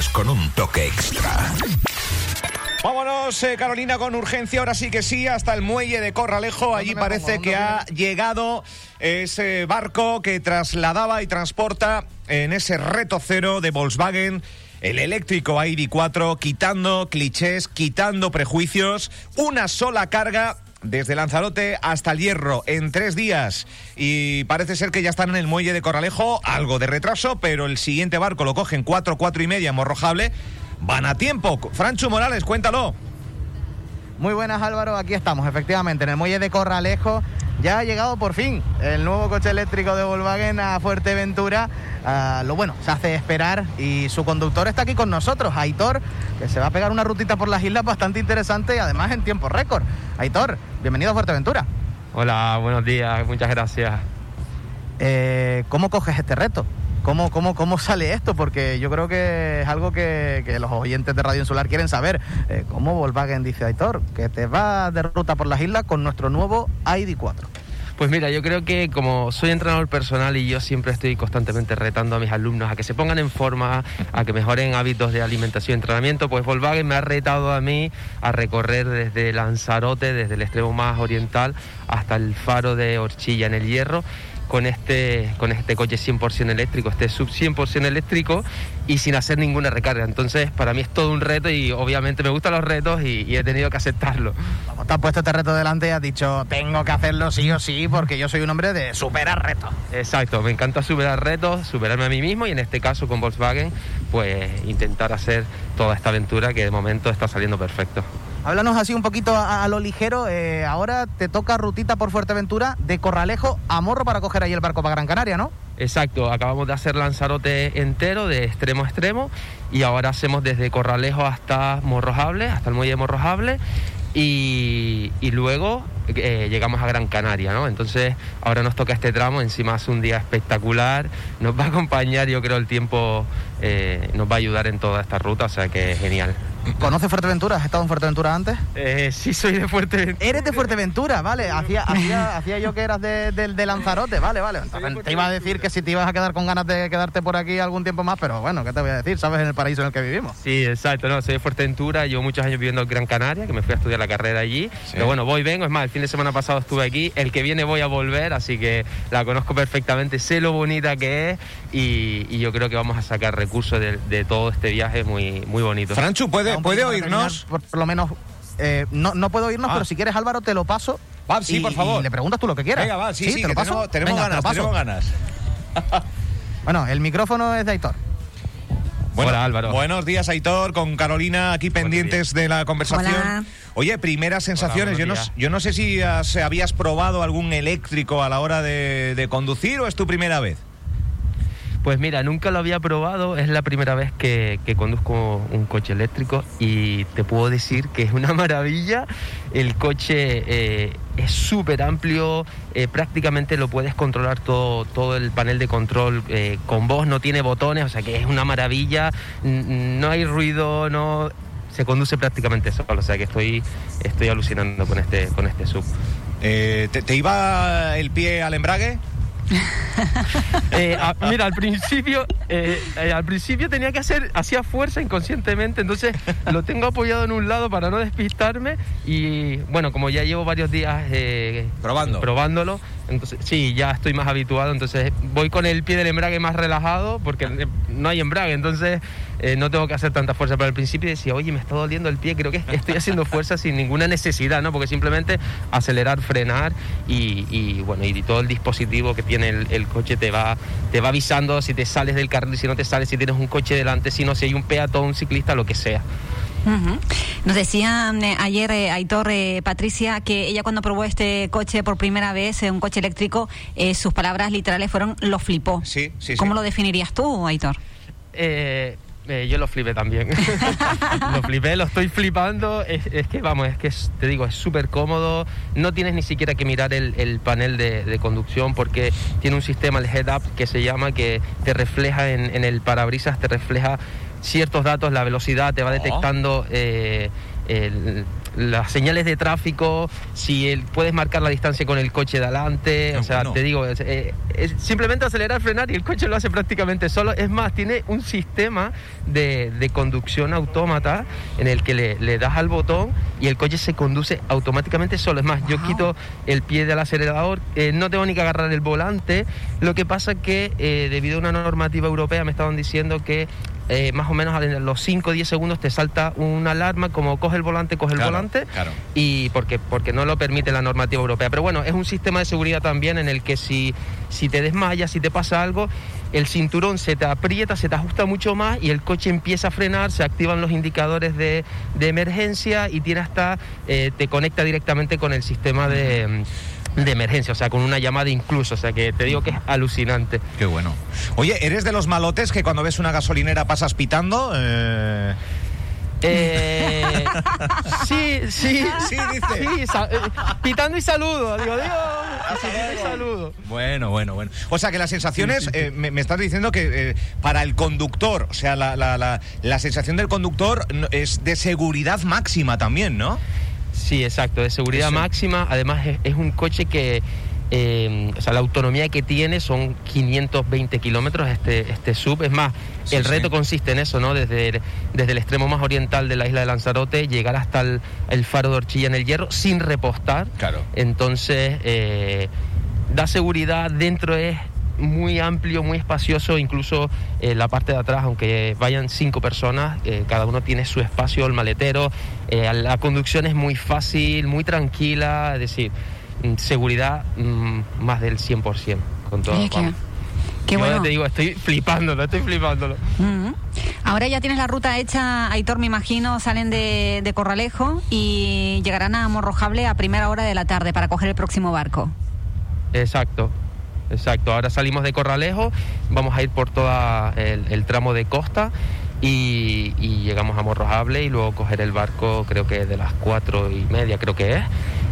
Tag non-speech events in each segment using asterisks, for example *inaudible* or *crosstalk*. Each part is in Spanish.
mañanas con un toque extra. Vámonos, eh, Carolina, con urgencia. Ahora sí que sí, hasta el muelle de Corralejo. Allí parece que ha llegado ese barco que trasladaba y transporta en ese reto cero de Volkswagen el eléctrico ID4, quitando clichés, quitando prejuicios, una sola carga desde Lanzarote hasta el Hierro en tres días y parece ser que ya están en el muelle de Corralejo, algo de retraso, pero el siguiente barco lo cogen cuatro, cuatro y media, morrojable. Van a tiempo. Francho Morales, cuéntalo. Muy buenas Álvaro, aquí estamos efectivamente en el muelle de Corralejo. Ya ha llegado por fin el nuevo coche eléctrico de Volkswagen a Fuerteventura. Ah, lo bueno, se hace esperar y su conductor está aquí con nosotros, Aitor, que se va a pegar una rutita por las islas bastante interesante y además en tiempo récord. Aitor, bienvenido a Fuerteventura. Hola, buenos días, muchas gracias. Eh, ¿Cómo coges este reto? ¿Cómo, cómo, ¿Cómo sale esto? Porque yo creo que es algo que, que los oyentes de Radio Insular quieren saber. Eh, ¿Cómo Volkswagen dice Aitor? Que te va de ruta por las islas con nuestro nuevo ID4. Pues mira, yo creo que como soy entrenador personal y yo siempre estoy constantemente retando a mis alumnos a que se pongan en forma, a que mejoren hábitos de alimentación y entrenamiento, pues Volkswagen me ha retado a mí a recorrer desde Lanzarote, desde el extremo más oriental, hasta el faro de Horchilla en el Hierro con este, con este coche 100% eléctrico, este sub 100% eléctrico y sin hacer ninguna recarga. Entonces, para mí es todo un reto y obviamente me gustan los retos y, he tenido que aceptarlo. Como te has puesto este reto delante y has dicho, tengo que hacerlo sí o sí porque yo soy un hombre de superar retos. Exacto, me encanta superar retos, superarme a mí mismo y en este caso con Volkswagen, pues intentar hacer toda esta aventura que de momento está saliendo perfecto. Háblanos así un poquito a, lo ligero. Eh, ahora te toca rutita por Fuerteventura de Corralejo a Morro para coger ahí el barco para Gran Canaria, ¿no? Exacto, acabamos de hacer Lanzarote entero de extremo a extremo y ahora hacemos desde Corralejo hasta Morrojable, hasta el muelle de Morrojable y, luego eh, llegamos a Gran Canaria, ¿no? Entonces ahora nos toca este tramo, encima es un día espectacular, nos va a acompañar, yo creo el tiempo eh, nos va a ayudar en toda esta ruta, o sea que genial. ¿Conoces Fuerteventura? ¿Has estado en Fuerteventura antes? Eh, sí, soy de Fuerteventura. Eres de Fuerteventura, vale. Hacía, hacía, yo que eras de, Lanzarote, vale, vale. te iba a decir que si te ibas a quedar con ganas de quedarte por aquí algún tiempo más, pero bueno, ¿qué te voy a decir? Sabes en el paraíso en el que vivimos. Sí, exacto. No, soy de Fuerteventura, llevo muchos años viviendo en Gran Canaria, que me fui a estudiar la carrera allí. Pero bueno, voy, vengo. Es más, el fin de semana pasado estuve aquí. El que viene voy a volver, así que la conozco perfectamente, sé lo bonita que es y, yo creo que vamos a sacar recursos de, todo este viaje muy, muy bonito. Franchu, ¿puede, ¿puede oírnos? Por, lo menos, eh, no, no puedo oírnos, ah. pero si quieres, Álvaro, te lo paso. Va, sí, por favor. le preguntas tú lo que quieras. Venga, va, sí, sí, te lo paso. Tenemos, ganas, tenemos *laughs* ganas. bueno, el micrófono es de Aitor. Bueno, Hola, Álvaro. Buenos días, Aitor, con Carolina aquí pendientes de la conversación. Oye, primeras sensaciones. yo, no, yo no sé si habías probado algún eléctrico a la hora de conducir o es tu primera vez. Pues mira, nunca lo había probado, es la primera vez que, conduzco un coche eléctrico y te puedo decir que es una *laughs* maravilla. El coche eh, es súper amplio, eh, prácticamente lo puedes controlar todo, todo el panel de control eh, con voz, no tiene botones, o sea que es una maravilla, no hay ruido, no se conduce prácticamente solo, o sea que estoy, estoy alucinando con este, con este sub. ¿te, iba el pie al embrague? *laughs* Eh, mira, al principio, eh, eh, al principio tenía que hacer, hacía fuerza inconscientemente, entonces lo tengo apoyado en un lado para no despistarme y bueno, como ya llevo varios días Probando. probándolo, entonces sí, ya estoy más habituado, entonces voy con el pie del embrague más relajado porque no hay embrague, entonces no tengo que hacer tanta fuerza. Pero al principio decía, oye, me está doliendo el pie, creo que *laughs* estoy haciendo fuerza sin ninguna necesidad, ¿no? Porque simplemente acelerar, frenar y, bueno, y todo el dispositivo que tiene el, coche te va, te va avisando si te sales del carril, si no te sales, si tienes un coche delante, si no, si hay un peatón, un ciclista, lo que sea. Nos decía eh, ayer eh, Aitor, eh, Patricia, que ella cuando probó este coche por primera vez, un coche eléctrico, sus palabras literales fueron lo flipó. Sí, sí, ¿Cómo lo definirías tú, Aitor? Yo lo flipé también. *laughs* *laughs* lo flipé, lo estoy flipando. Es, que, vamos, es que te digo, es súper cómodo. No tienes ni siquiera que mirar el, panel de, conducción porque tiene un sistema, el head-up, que se llama, que te refleja en, en el parabrisas, te refleja ciertos datos, la velocidad, te va detectando eh, las señales de tráfico, si el, puedes marcar la distancia con el coche de adelante, o sea, te digo, eh, es, simplemente acelerar, frenar y el coche lo hace prácticamente solo. Es más, tiene un sistema de, de conducción autómata en el que le, le, das al botón y el coche se conduce automáticamente solo. Es más, yo quito el pie del acelerador, eh, no tengo ni que agarrar el volante. Lo que pasa que eh, debido a una normativa europea me estaban diciendo que eh, más o menos a los 5 o 10 segundos te salta una alarma como coge el volante, coge el volante, y porque, porque no lo permite la normativa europea. Pero bueno, es un sistema de seguridad también en el que si, si te desmayas, si te pasa algo, el cinturón se te aprieta, se te ajusta mucho más y el coche empieza a frenar, se activan los indicadores de, emergencia y tiene hasta, eh, te conecta directamente con el sistema de de emergencia, o sea, con una llamada incluso, o sea, que te digo que es alucinante. Qué bueno. Oye, ¿eres de los malotes que cuando ves una gasolinera pasas pitando? Eh... Eh, *laughs* sí, sí, sí, dice. Sí, eh, pitando y saludo, digo, digo, y saludo. Bueno, bueno, bueno. O sea que las sensaciones, eh, me, estás diciendo que para el conductor, o sea, la, la, la, la sensación del conductor es de seguridad máxima también, ¿no? Sí, exacto, de seguridad máxima. Además es, un coche que, eh, o sea, la autonomía que tiene son 520 kilómetros este, este sub. Es más, el reto consiste en eso, ¿no? Desde, desde el extremo más oriental de la isla de Lanzarote, llegar hasta el, faro de Orchilla en el Hierro sin repostar. Claro. Entonces, eh, da seguridad, dentro es muy amplio, muy espacioso, incluso eh, la parte de atrás, aunque vayan cinco personas, eh, cada uno tiene su espacio, el maletero, eh, la conducción es muy fácil, muy tranquila, es decir, mm, seguridad mm, más del 100% con todo. Qué, bueno. te digo, estoy flipándolo, estoy flipándolo. Ahora ya tienes la ruta hecha, Aitor, me imagino, salen de, de Corralejo y llegarán a Morrojable a primera hora de la tarde para coger el próximo barco. Exacto, exacto. Ahora salimos de Corralejo, vamos a ir por todo el, tramo de costa y, llegamos a Morrojable y luego coger el barco creo que de las cuatro y media creo que es.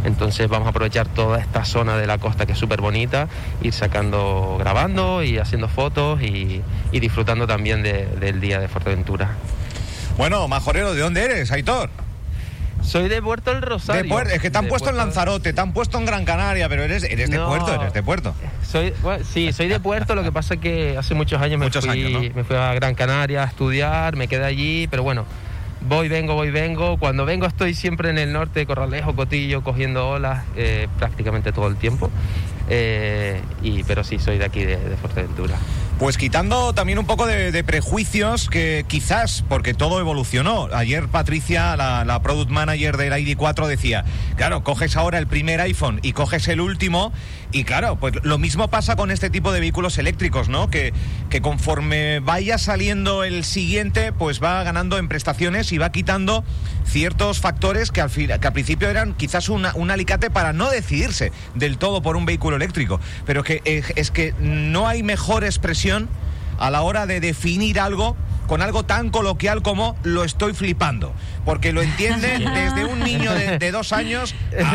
Entonces vamos a aprovechar toda esta zona de la costa que es súper bonita, ir sacando, grabando y haciendo fotos y, disfrutando también del día de Fuerteventura. Bueno, Majorero, ¿de dónde eres, Aitor? Soy de Puerto del Rosario. es que te han puesto en Lanzarote, te han puesto en Gran Canaria, pero eres, eres de Puerto, eres de Puerto. Soy, sí, soy de Puerto, lo que pasa es que hace muchos años, me, fui, me fui a Gran Canaria a estudiar, me quedé allí, pero bueno, voy, vengo, voy, vengo. Cuando vengo estoy siempre en el norte, Corralejo, Cotillo, cogiendo olas eh, prácticamente todo el tiempo. Eh, y, pero sí, soy de aquí, de, de Fuerteventura. Pues quitando también un poco de, prejuicios que quizás, porque todo evolucionó. Ayer Patricia, la, product manager del ID4, decía, claro, coges ahora el primer iPhone y coges el último y claro, pues lo mismo pasa con este tipo de vehículos eléctricos, ¿no? Que, que conforme vaya saliendo el siguiente, pues va ganando en prestaciones y va quitando ciertos factores que al, que al principio eran quizás un alicate para no decidirse del todo por un vehículo eléctrico. Pero que es que no hay mejor expresión a la hora de definir algo con algo tan coloquial como lo estoy flipando, porque lo entiende *laughs* desde un niño de, dos años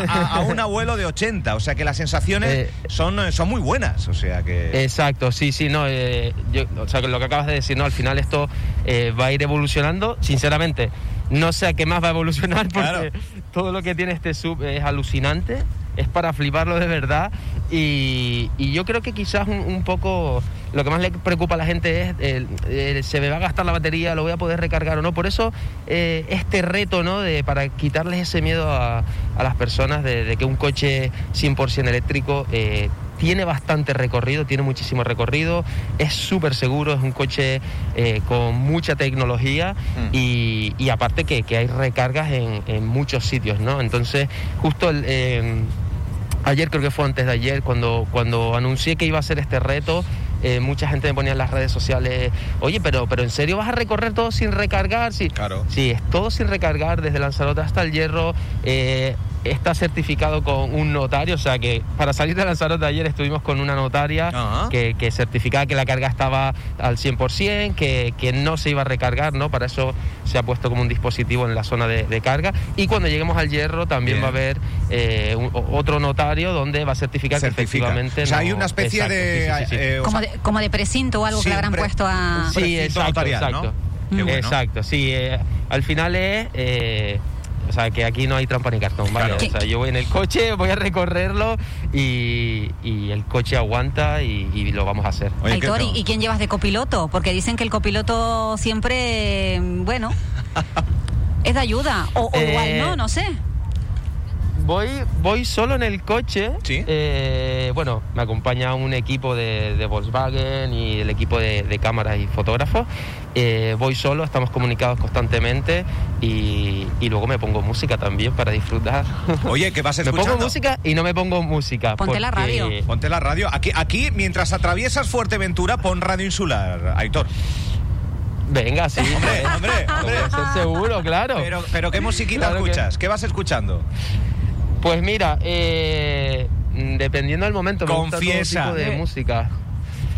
a, un abuelo de 80, o sea que las sensaciones eh, son, son muy buenas, o sea que... Exacto, sí, sí, no, eh, o sea que lo que acabas de decir, no, al final esto eh, va a ir evolucionando, sinceramente, no sé a qué más va a evolucionar, *laughs* porque todo lo que tiene este sub es alucinante, es para fliparlo de verdad, y, yo creo que quizás un poco lo que más le preocupa a la gente es se me va a gastar la batería, lo voy a poder recargar o no. Por eso eh, este reto, ¿no? De, para quitarles ese miedo a, las personas de, que un coche 100% eléctrico eh, tiene bastante recorrido, tiene muchísimo recorrido, es súper seguro, es un coche eh, con mucha tecnología mm. y, aparte que, hay recargas en, muchos sitios, ¿no? Entonces, justo ayer creo que fue antes de ayer, cuando, cuando anuncié que iba a hacer este reto, eh, mucha gente me ponía en las redes sociales, oye, pero, pero ¿en serio vas a recorrer todo sin recargar? Sí, claro. Sí, es todo sin recargar, desde Lanzarote hasta el Hierro. Eh, está certificado con un notario, o sea que para salir de Lanzarote ayer estuvimos con una notaria que, certificaba que la carga estaba al 100%, que, que no se iba a recargar, ¿no? Para eso se ha puesto como un dispositivo en la zona de, carga. Y cuando lleguemos al hierro también va a haber eh, otro notario donde va a certificar que efectivamente... O sea, hay una especie de, eh, como de... como de precinto o algo que le habrán puesto a... Sí, exacto, exacto. Exacto, sí. Eh, al final es O sea, que aquí no hay trampa ni cartón, ¿vale? Claro. O sea, yo voy en el coche, voy a recorrerlo y, y el coche aguanta y, y lo vamos a hacer. Oye, ¿qué Aitor, ¿y, quién llevas de copiloto? Porque dicen que el copiloto siempre, bueno, *laughs* es de ayuda. O, o Eh, igual no, no sé. Voy, voy solo en el coche. Sí. Eh, bueno, me acompaña un equipo de, de Volkswagen y el equipo de, de cámaras y fotógrafos. Eh, voy solo, estamos comunicados constantemente y, y luego me pongo música también para disfrutar. *laughs* Oye, ¿qué vas *laughs* me escuchando? pongo música y no me pongo música. Ponte la radio. Ponte la radio. Aquí, aquí, mientras atraviesas Fuerteventura, pon Radio Insular, Aitor. Venga, sí. Hombre, hombre, *laughs* hombre. seguro, claro. Pero, pero ¿qué musiquita Claro que- escuchas? ¿Qué vas escuchando? Pues mira, eh, mm, dependiendo del momento, me gusta todo tipo de música.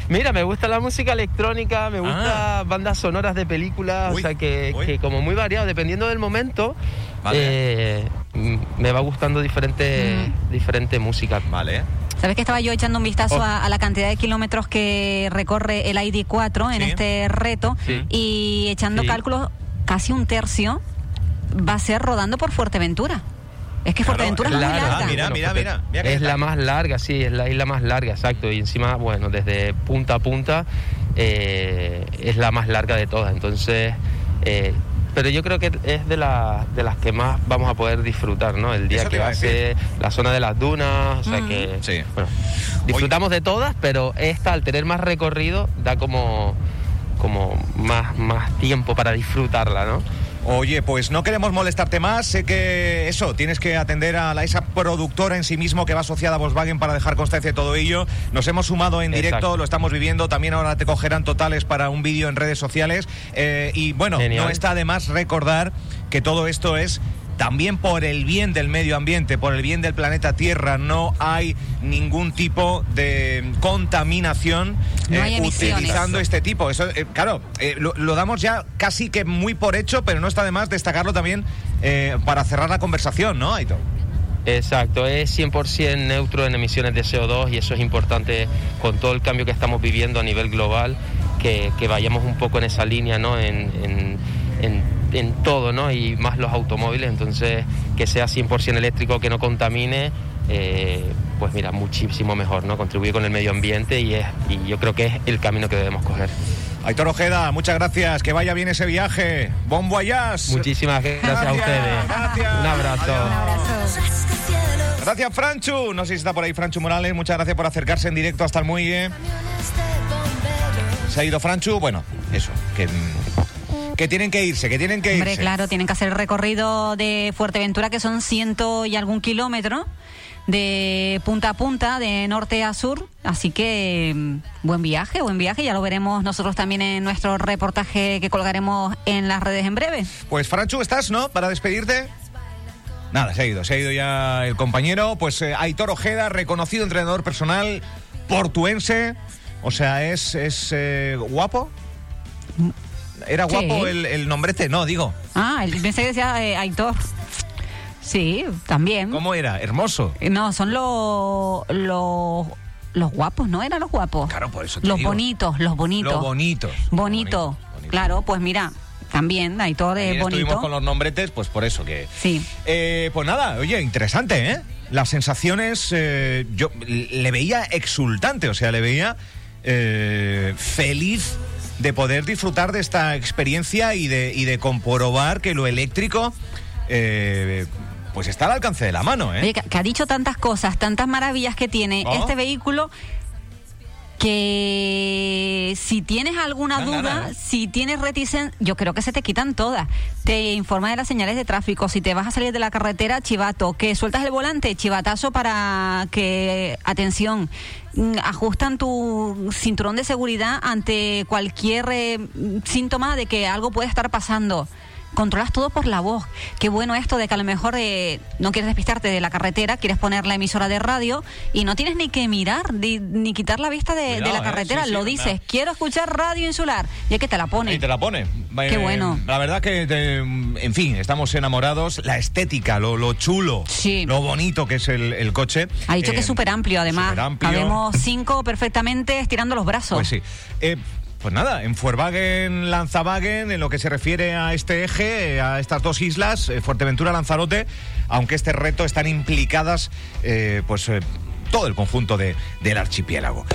Mira, me gusta la música electrónica, me gusta bandas sonoras de películas, Ah. Uy, o sea que, como muy variado, dependiendo del momento, Vale. eh, mm, me va gustando diferente, diferente música. Vale. ¿Sabes que estaba yo echando un vistazo Oh. a, a la cantidad de kilómetros que recorre el ID4 en Sí. este reto Sí. y echando Sí. cálculos, casi un tercio va a ser rodando por Fuerteventura. Es que Claro, Fuerteventura es muy larga. Ah, mira, mira, Fuerte- mira, mira qué es la más larga, sí, es la isla más larga, exacto. Y encima, bueno, desde punta a punta eh, es la más larga de todas. Entonces, eh, pero yo creo que es de, la- de las que más vamos a poder disfrutar, ¿no? El día que ser la zona de las dunas, o sea Mm. que, Sí. bueno, disfrutamos de todas, pero esta, al tener más recorrido, da como, como más, más tiempo para disfrutarla, ¿no? Oye, pues no queremos molestarte más. Sé que eso, tienes que atender a la, esa productora en sí mismo que va asociada a Volkswagen para dejar constancia de todo ello. Nos hemos sumado en directo, lo estamos viviendo. También ahora te cogerán totales para un vídeo en redes sociales. Eh, y bueno, Genial. no está de más recordar que todo esto es también por el bien del medio ambiente, por el bien del planeta Tierra. No hay ningún tipo de contaminación No eh, utilizando este tipo. Eso, eh, claro, eh, lo, lo damos ya casi que muy por hecho, pero no está de más destacarlo también eh, para cerrar la conversación, ¿no, Aitor? Exacto, es 100% neutro en emisiones de CO2 y eso es importante con todo el cambio que estamos viviendo a nivel global, que, que vayamos un poco en esa línea, ¿no? En, en- en- en todo, ¿no? Y más los automóviles, entonces que sea 100% eléctrico, que no contamine, eh, pues mira, muchísimo mejor, ¿no? Contribuye con el medio ambiente y, es, y yo creo que es el camino que debemos coger. Aitor Ojeda, muchas gracias, que vaya bien ese viaje. Bon voyage. Muchísimas gracias, a ustedes. gracias. Un abrazo. Un abrazo. Gracias, Franchu. No sé si está por ahí Franchu Morales. Muchas gracias por acercarse en directo hasta el muelle. Se ha ido Franchu. Bueno, eso, que, mm, que tienen que irse, que tienen que irse. Hombre, claro, tienen que hacer el recorrido de Fuerteventura, que son ciento y algún kilómetro, de punta a punta, de norte a sur. Así que mm, buen viaje, buen viaje. Ya lo veremos nosotros también en nuestro reportaje que colgaremos en las redes en breve. Pues Franchu, ¿estás, no? Para despedirte. Nada, se ha ido, se ha ido ya el compañero. Pues eh, Aitor Ojeda, reconocido entrenador personal portuense. O sea, es, es eh, guapo. ¿Era Sí. guapo el, el nombrete? No, digo. Ah, el- pensé que decía eh, Aitor. Sí, también. ¿Cómo era? Hermoso. Eh, No, son los los los guapos, ¿no? Eran los guapos. Claro, por eso te Los digo. bonitos, los bonitos. Lo bonito. Bonito. Bonito. Claro, pues mira, también Aitor es Ayer estuvimos bonito. con los nombretes, pues por eso que. Sí. Eh, pues nada, oye, interesante, ¿eh? Las sensaciones, eh, yo le veía exultante, o sea, le veía eh, feliz de poder disfrutar de esta experiencia y de, y de comprobar que lo eléctrico, eh, pues está al alcance de la mano, ¿eh? Oye, que, que ha dicho tantas cosas, tantas maravillas que tiene Oh. este vehículo que si tienes alguna duda, si tienes reticencia, yo creo que se te quitan todas. Te informa de las señales de tráfico, si te vas a salir de la carretera, chivato, que sueltas el volante, chivatazo para que, atención, mm, ajustan tu cinturón de seguridad ante cualquier eh, síntoma de que algo puede estar pasando. Controlas todo por la voz. Qué bueno esto de que a lo mejor eh, no quieres despistarte de la carretera, quieres poner la emisora de radio y no tienes ni que mirar ni, ni quitar la vista de, la eh, carretera. sí, sí, Lo dices, quiero escuchar radio insular. Y es que te la pone. Y te la pone. Qué Eh, bueno. La verdad que, en fin, estamos enamorados. La estética, lo, lo chulo, Sí. lo bonito que es el, el coche. Ha dicho que es súper amplio, además. superamplio. Cabemos cinco perfectamente estirando los brazos. Pues sí. Pues nada, en Fuerwagen, Lanzawagen, en lo que se refiere a este eje, a estas dos islas, eh, Fuerteventura, Lanzarote, aunque este reto están implicadas, eh, pues, eh, todo el conjunto de, del archipiélago.